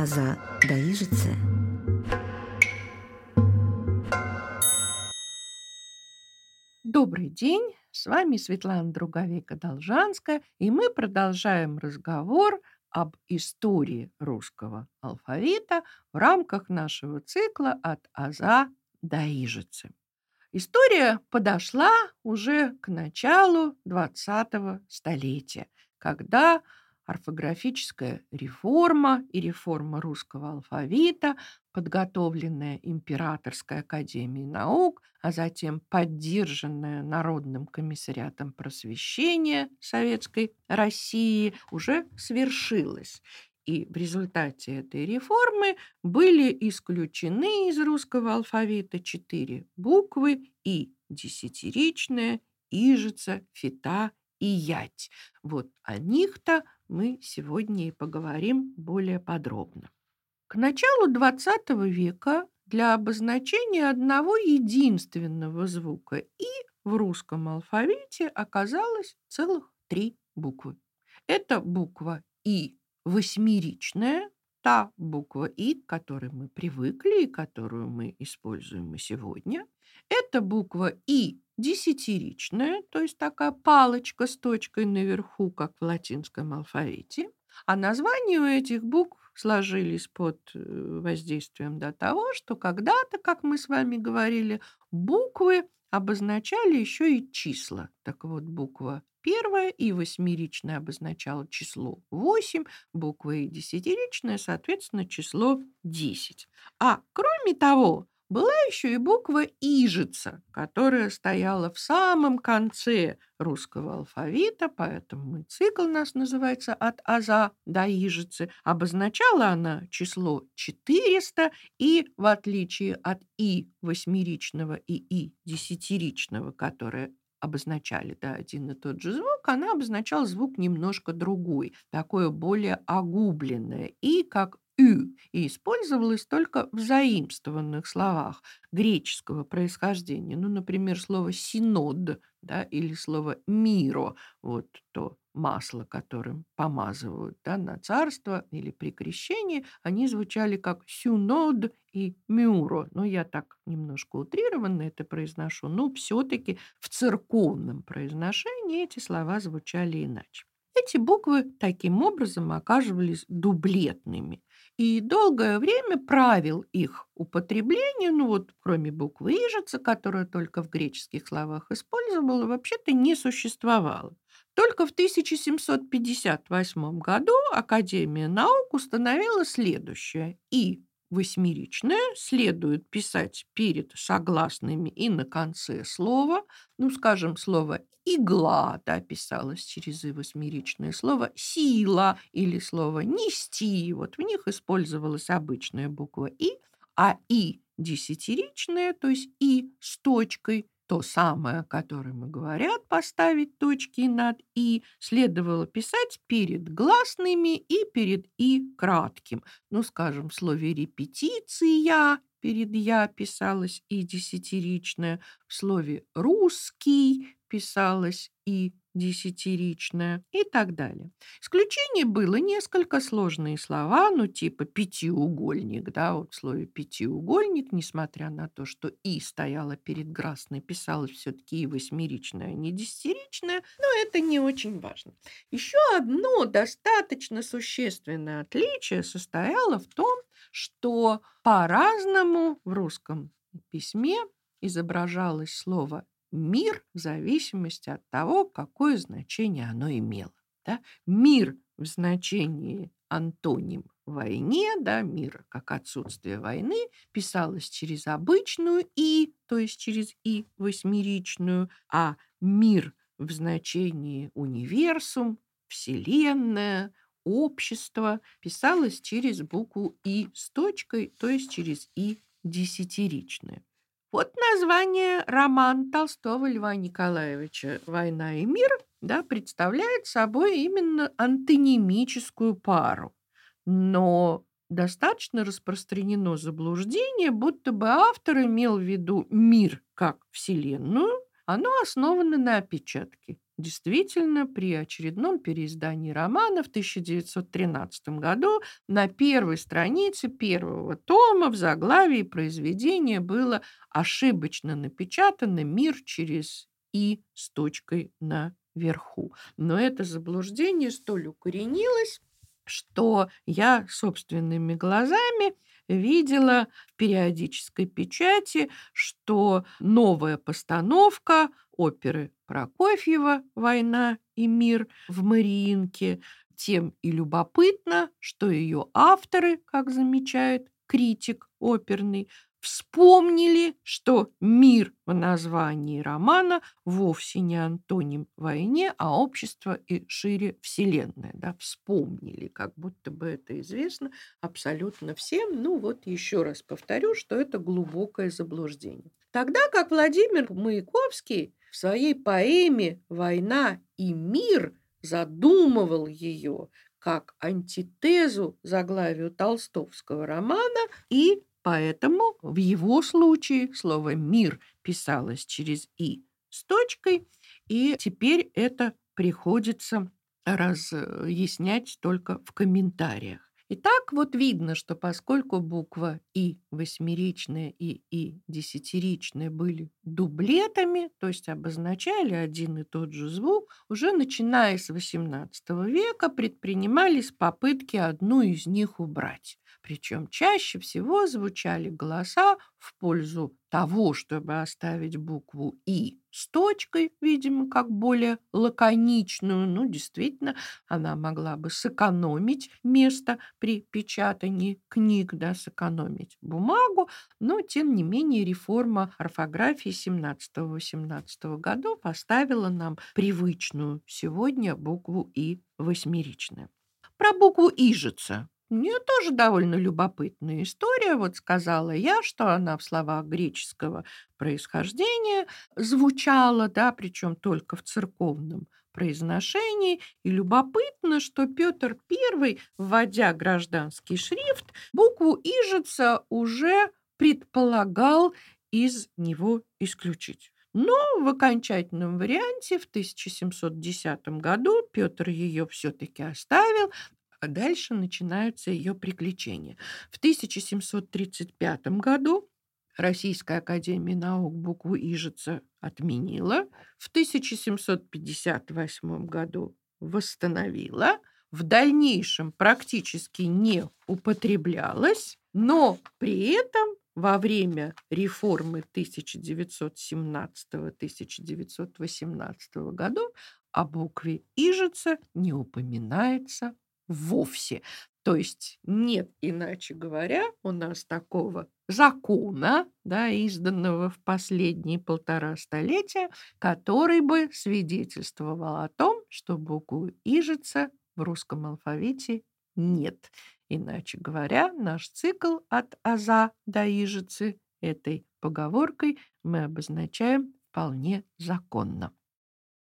аза даижице. Добрый день, с вами Светлана Друговека-Должанская, и мы продолжаем разговор об истории русского алфавита в рамках нашего цикла «От аза до ижицы». История подошла уже к началу 20 столетия, когда орфографическая реформа и реформа русского алфавита, подготовленная Императорской академией наук, а затем поддержанная Народным комиссариатом просвещения Советской России, уже свершилась. И в результате этой реформы были исключены из русского алфавита четыре буквы и десятиричная, ижица, фита и ять. Вот о них-то мы сегодня и поговорим более подробно. К началу XX века для обозначения одного единственного звука «и» в русском алфавите оказалось целых три буквы. Это буква «и» восьмеричная, та буква «и», к которой мы привыкли и которую мы используем и сегодня. Это буква «и» десятиричная, то есть такая палочка с точкой наверху, как в латинском алфавите. А названия у этих букв сложились под э, воздействием до того, что когда-то, как мы с вами говорили, буквы обозначали еще и числа. Так вот, буква первая и восьмеричная обозначала число 8, буква и десятиричная, соответственно, число 10. А кроме того, была еще и буква «ижица», которая стояла в самом конце русского алфавита, поэтому и цикл нас называется «От аза до ижицы». Обозначала она число 400, и в отличие от «и» восьмеричного и «и» десятиричного, которое обозначали да, один и тот же звук, она обозначала звук немножко другой, такое более огубленное. И как «ü» и использовалось только в заимствованных словах греческого происхождения. Ну, например, слово «синод» да, или слово «миро», вот то масло, которым помазывают да, на царство или при крещении, они звучали как «сюнод» и «мюро». Ну, я так немножко утрированно это произношу, но все-таки в церковном произношении эти слова звучали иначе. Эти буквы таким образом оказывались дублетными. И долгое время правил их употребление, ну вот кроме буквы «ижица», которая только в греческих словах использовала, вообще-то не существовало. Только в 1758 году Академия наук установила следующее. И восьмеричное следует писать перед согласными и на конце слова. Ну, скажем, слово игла, да, писалось через и восьмеричное слово, сила или слово нести, вот в них использовалась обычная буква и, а и десятиричное, то есть и с точкой, то самое, о котором и говорят, поставить точки над «и», следовало писать перед гласными и перед «и» кратким. Ну, скажем, в слове «репетиция» перед «я» писалось «и» десятиричное, в слове «русский» писалось «и» десятиричное и так далее. Исключение было несколько сложные слова, ну типа пятиугольник, да, вот в слове пятиугольник, несмотря на то, что «и» стояло перед красной, писалось все-таки и восьмеричное, а не десятиричное, но это не очень важно. Еще одно достаточно существенное отличие состояло в том, что по-разному в русском письме изображалось слово мир в зависимости от того, какое значение оно имело. Да? Мир в значении антоним войне, да, мир как отсутствие войны, писалось через обычную «и», то есть через «и» восьмеричную, а мир в значении универсум, вселенная, общество писалось через букву «и» с точкой, то есть через «и» десятиричное. Вот название роман Толстого Льва Николаевича «Война и мир» да, представляет собой именно антонимическую пару. Но достаточно распространено заблуждение, будто бы автор имел в виду мир как Вселенную, оно основано на опечатке. Действительно, при очередном переиздании романа в 1913 году на первой странице первого тома в заглавии произведения было ошибочно напечатано «Мир через И» с точкой наверху. Но это заблуждение столь укоренилось, что я собственными глазами видела в периодической печати, что новая постановка оперы Прокофьева «Война и мир» в Мариинке тем и любопытно, что ее авторы, как замечает критик оперный, вспомнили, что мир в названии романа вовсе не антоним войне, а общество и шире вселенная. Да, вспомнили, как будто бы это известно абсолютно всем. Ну вот еще раз повторю, что это глубокое заблуждение. Тогда как Владимир Маяковский в своей поэме «Война и мир» задумывал ее как антитезу заглавию толстовского романа и Поэтому в его случае слово «мир» писалось через «и» с точкой, и теперь это приходится разъяснять только в комментариях. Итак, вот видно, что поскольку буква «и» восьмеричная и «и» десятиричная были дублетами, то есть обозначали один и тот же звук, уже начиная с XVIII века предпринимались попытки одну из них убрать. Причем чаще всего звучали голоса в пользу того, чтобы оставить букву «и» с точкой, видимо, как более лаконичную. Ну, действительно, она могла бы сэкономить место при печатании книг, да, сэкономить бумагу, но, тем не менее, реформа орфографии 17-18 годов поставила нам привычную сегодня букву «и» восьмеричную. Про букву «ижица» Мне тоже довольно любопытная история. Вот сказала я, что она в словах греческого происхождения звучала, да, причем только в церковном произношении. И любопытно, что Петр I, вводя гражданский шрифт, букву «ижица» уже предполагал из него исключить. Но в окончательном варианте в 1710 году Петр ее все-таки оставил, а дальше начинаются ее приключения. В 1735 году Российская академия наук букву «Ижица» отменила, в 1758 году восстановила, в дальнейшем практически не употреблялась, но при этом во время реформы 1917-1918 годов о букве «Ижица» не упоминается вовсе. То есть нет, иначе говоря, у нас такого закона, да, изданного в последние полтора столетия, который бы свидетельствовал о том, что буквы «ижица» в русском алфавите нет. Иначе говоря, наш цикл от «аза» до «ижицы» этой поговоркой мы обозначаем вполне законно.